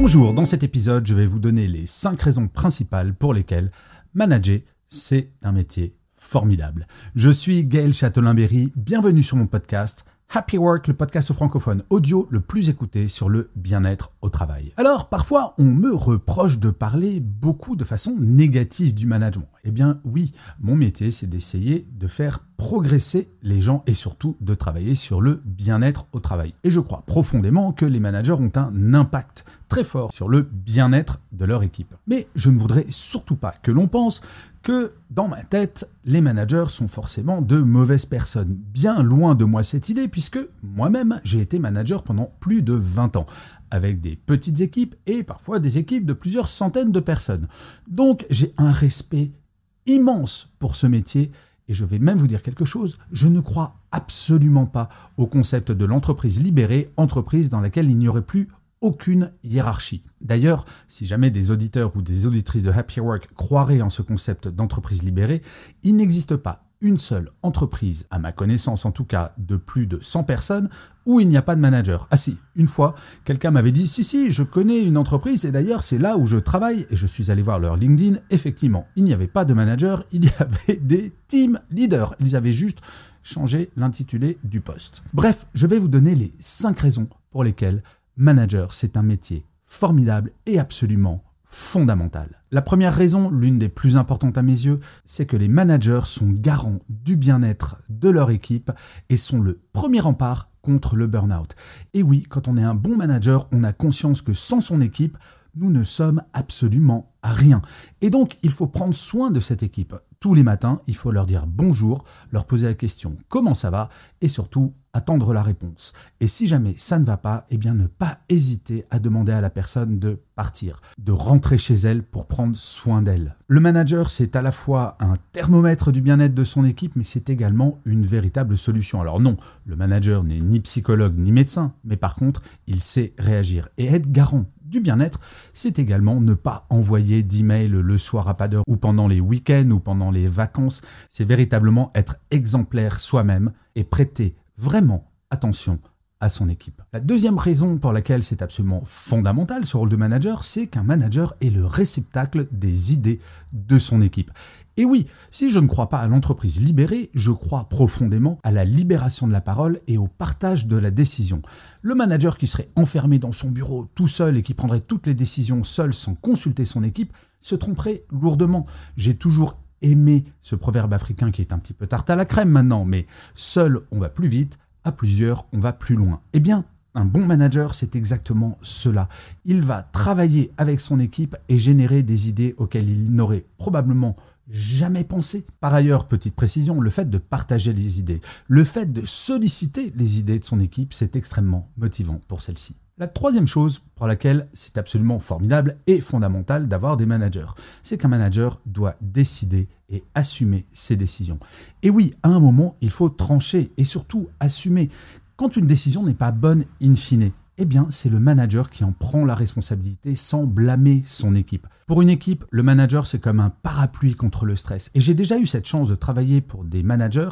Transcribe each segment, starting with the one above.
Bonjour, dans cet épisode, je vais vous donner les 5 raisons principales pour lesquelles manager, c'est un métier formidable. Je suis Gaël Châtelain-Berry, bienvenue sur mon podcast – Happy Work, le podcast francophone audio le plus écouté sur le bien-être Alors, parfois, on me reproche de parler beaucoup de façon négative du management. Eh bien, oui, mon métier, c'est d'essayer de faire progresser les gens et surtout de travailler sur le bien-être au travail. Et je crois profondément que les managers ont un impact très fort sur le bien-être de leur équipe. Mais je ne voudrais surtout pas que l'on pense que dans ma tête, les managers sont forcément de mauvaises personnes. Bien loin de moi cette idée, puisque moi-même, j'ai été manager pendant plus de 20 ans, avec des petites équipes et parfois des équipes de plusieurs centaines de personnes. Donc j'ai un respect immense pour ce métier et je vais même vous dire quelque chose, je ne crois absolument pas au concept de l'entreprise libérée, entreprise dans laquelle il n'y aurait plus aucune hiérarchie. D'ailleurs, si jamais des auditeurs ou des auditrices de Happy Work croiraient en ce concept d'entreprise libérée, il n'existe pas une seule entreprise, à ma connaissance en tout cas, de plus de 100 personnes, où il n'y a pas de manager. Ah si, une fois, quelqu'un m'avait dit, si, si, je connais une entreprise, et d'ailleurs c'est là où je travaille, et je suis allé voir leur LinkedIn, effectivement, il n'y avait pas de manager, il y avait des team leaders. Ils avaient juste changé l'intitulé du poste. Bref, je vais vous donner les 5 raisons pour lesquelles manager, c'est un métier formidable et absolument fondamental. La première raison, l'une des plus importantes à mes yeux, c'est que les managers sont garants du bien-être de leur équipe et sont le premier rempart contre le burn-out. Et oui, quand on est un bon manager, on a conscience que sans son équipe, nous ne sommes absolument rien. Et donc, il faut prendre soin de cette équipe. Tous les matins, il faut leur dire bonjour, leur poser la question comment ça va? et surtout attendre la réponse. Et si jamais ça ne va pas, eh bien ne pas hésiter à demander à la personne de partir, de rentrer chez elle pour prendre soin d'elle. Le manager, c'est à la fois un thermomètre du bien-être de son équipe, mais c'est également une véritable solution. Alors non, le manager n'est ni psychologue ni médecin, mais par contre, il sait réagir et être garant du bien-être, c'est également ne pas envoyer d'emails le soir à pas d'heure ou pendant les week-ends ou pendant les vacances. C'est véritablement être exemplaire soi-même et prêter vraiment attention à son équipe. La deuxième raison pour laquelle c'est absolument fondamental ce rôle de manager, c'est qu'un manager est le réceptacle des idées de son équipe. Et oui, si je ne crois pas à l'entreprise libérée, je crois profondément à la libération de la parole et au partage de la décision. Le manager qui serait enfermé dans son bureau tout seul et qui prendrait toutes les décisions seul sans consulter son équipe se tromperait lourdement. J'ai toujours aimé ce proverbe africain qui est un petit peu tarte à la crème maintenant, mais seul on va plus vite, à plusieurs on va plus loin. Eh bien, un bon manager, c'est exactement cela. Il va travailler avec son équipe et générer des idées auxquelles il n'aurait probablement jamais pensé. Par ailleurs, petite précision, le fait de partager les idées, le fait de solliciter les idées de son équipe, c'est extrêmement motivant pour celle-ci. La troisième chose pour laquelle c'est absolument formidable et fondamental d'avoir des managers, c'est qu'un manager doit décider et assumer ses décisions. Et oui, à un moment, il faut trancher et surtout assumer. Quand une décision n'est pas bonne in fine, eh bien, c'est le manager qui en prend la responsabilité sans blâmer son équipe. Pour une équipe, le manager, c'est comme un parapluie contre le stress. Et j'ai déjà eu cette chance de travailler pour des managers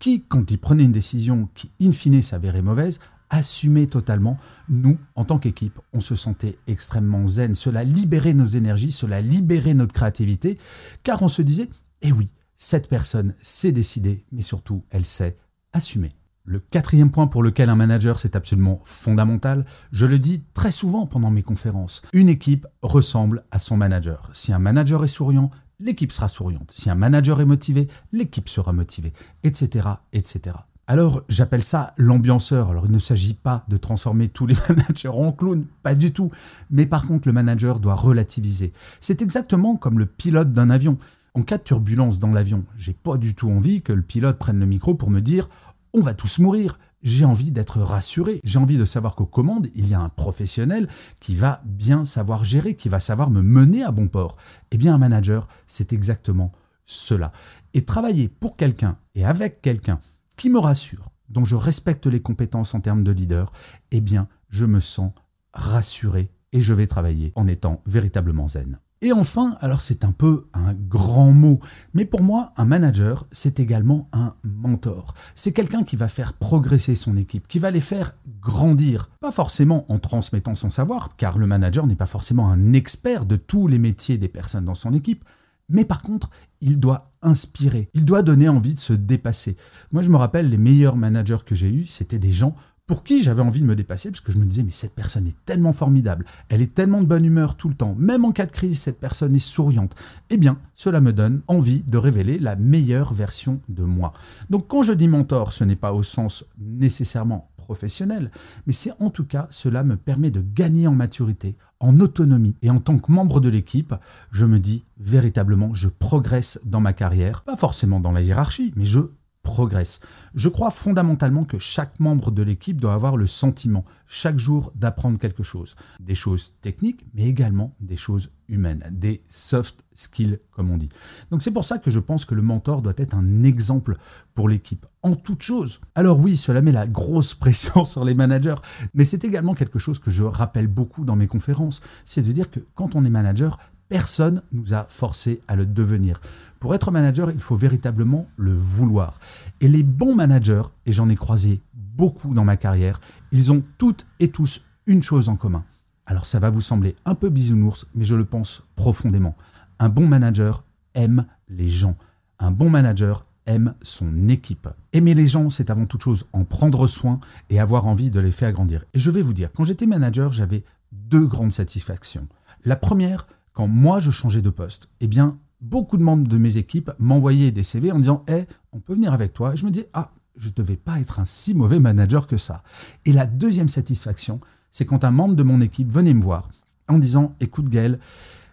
qui, quand ils prenaient une décision qui, in fine, s'avérait mauvaise, assumer totalement, nous, en tant qu'équipe, on se sentait extrêmement zen. Cela libérait nos énergies, cela libérait notre créativité, car on se disait, eh oui, cette personne sait décider, mais surtout, elle sait assumer. Le quatrième point pour lequel un manager c'est absolument fondamental, je le dis très souvent pendant mes conférences, une équipe ressemble à son manager. Si un manager est souriant, l'équipe sera souriante. Si un manager est motivé, l'équipe sera motivée, etc., etc. Alors j'appelle ça l'ambianceur. Alors il ne s'agit pas de transformer tous les managers en clowns, pas du tout. Mais par contre le manager doit relativiser. C'est exactement comme le pilote d'un avion. En cas de turbulence dans l'avion, j'ai pas du tout envie que le pilote prenne le micro pour me dire on va tous mourir. j'ai envie d'être rassuré. J'ai envie de savoir qu'aux commandes, il y a un professionnel qui va bien savoir gérer, qui va savoir me mener à bon port. Eh bien, un manager, c'est exactement cela. Et travailler pour quelqu'un et avec quelqu'un qui me rassure, dont je respecte les compétences en termes de leader, eh bien, je me sens rassuré et je vais travailler en étant véritablement zen. Et enfin, alors c'est un peu un grand mot, mais pour moi, un manager, c'est également un mentor. C'est quelqu'un qui va faire progresser son équipe, qui va les faire grandir. Pas forcément en transmettant son savoir, car le manager n'est pas forcément un expert de tous les métiers des personnes dans son équipe, mais par contre, il doit inspirer, il doit donner envie de se dépasser. Moi, je me rappelle, les meilleurs managers que j'ai eus, c'était des gens pour qui j'avais envie de me dépasser, parce que je me disais, mais cette personne est tellement formidable, elle est tellement de bonne humeur tout le temps, même en cas de crise, cette personne est souriante. Eh bien, cela me donne envie de révéler la meilleure version de moi. Donc quand je dis mentor, ce n'est pas au sens nécessairement professionnel, mais c'est en tout cas, cela me permet de gagner en maturité, en autonomie. Et en tant que membre de l'équipe, je me dis véritablement, je progresse dans ma carrière, pas forcément dans la hiérarchie, mais je progresse. Je crois fondamentalement que chaque membre de l'équipe doit avoir le sentiment, chaque jour, d'apprendre quelque chose. Des choses techniques, mais également des choses humaines, des soft skills, comme on dit. Donc c'est pour ça que je pense que le mentor doit être un exemple pour l'équipe, en toute chose. Alors oui, cela met la grosse pression sur les managers, mais c'est également quelque chose que je rappelle beaucoup dans mes conférences, c'est de dire que quand on est manager, Personne nous a forcé à le devenir. Pour être manager, il faut véritablement le vouloir. Et les bons managers, et j'en ai croisé beaucoup dans ma carrière, ils ont toutes et tous une chose en commun. Alors ça va vous sembler un peu bisounours, mais je le pense profondément. Un bon manager aime les gens. Un bon manager aime son équipe. Aimer les gens, c'est avant toute chose en prendre soin et avoir envie de les faire grandir. Et je vais vous dire, quand j'étais manager, j'avais deux grandes satisfactions. La première, quand moi je changeais de poste, eh bien, beaucoup de membres de mes équipes m'envoyaient des CV en disant Eh, on peut venir avec toi. Et je me dis Ah, je ne devais pas être un si mauvais manager que ça. Et la deuxième satisfaction, c'est quand un membre de mon équipe venait me voir en disant Écoute, Gaël,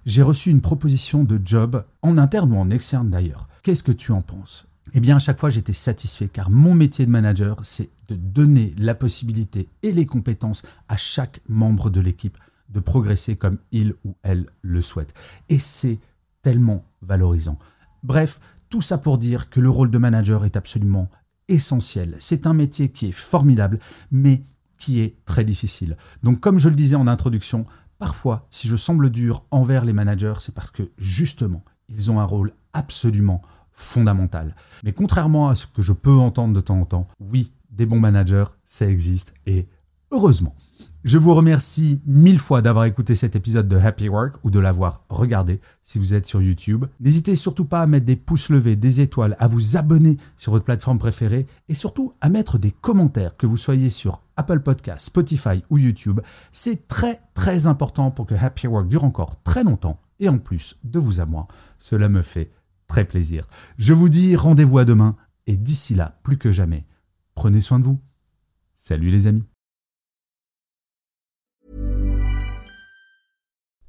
j'ai reçu une proposition de job, en interne ou en externe d'ailleurs. Qu'est-ce que tu en penses? Eh bien, à chaque fois, j'étais satisfait car mon métier de manager, c'est de donner la possibilité et les compétences à chaque membre de l'équipe de progresser comme il ou elle le souhaite. Et c'est tellement valorisant. Bref, tout ça pour dire que le rôle de manager est absolument essentiel. C'est un métier qui est formidable, mais qui est très difficile. Donc comme je le disais en introduction, parfois, si je semble dur envers les managers, c'est parce que justement, ils ont un rôle absolument fondamental. Mais contrairement à ce que je peux entendre de temps en temps, oui, des bons managers, ça existe, et heureusement. Je vous remercie mille fois d'avoir écouté cet épisode de Happy Work ou de l'avoir regardé si vous êtes sur YouTube. N'hésitez surtout pas à mettre des pouces levés, des étoiles, à vous abonner sur votre plateforme préférée et surtout à mettre des commentaires, que vous soyez sur Apple Podcast, Spotify ou YouTube. C'est très très important pour que Happy Work dure encore très longtemps et en plus de vous à moi, cela me fait très plaisir. Je vous dis rendez-vous à demain et d'ici là, plus que jamais, prenez soin de vous. Salut les amis.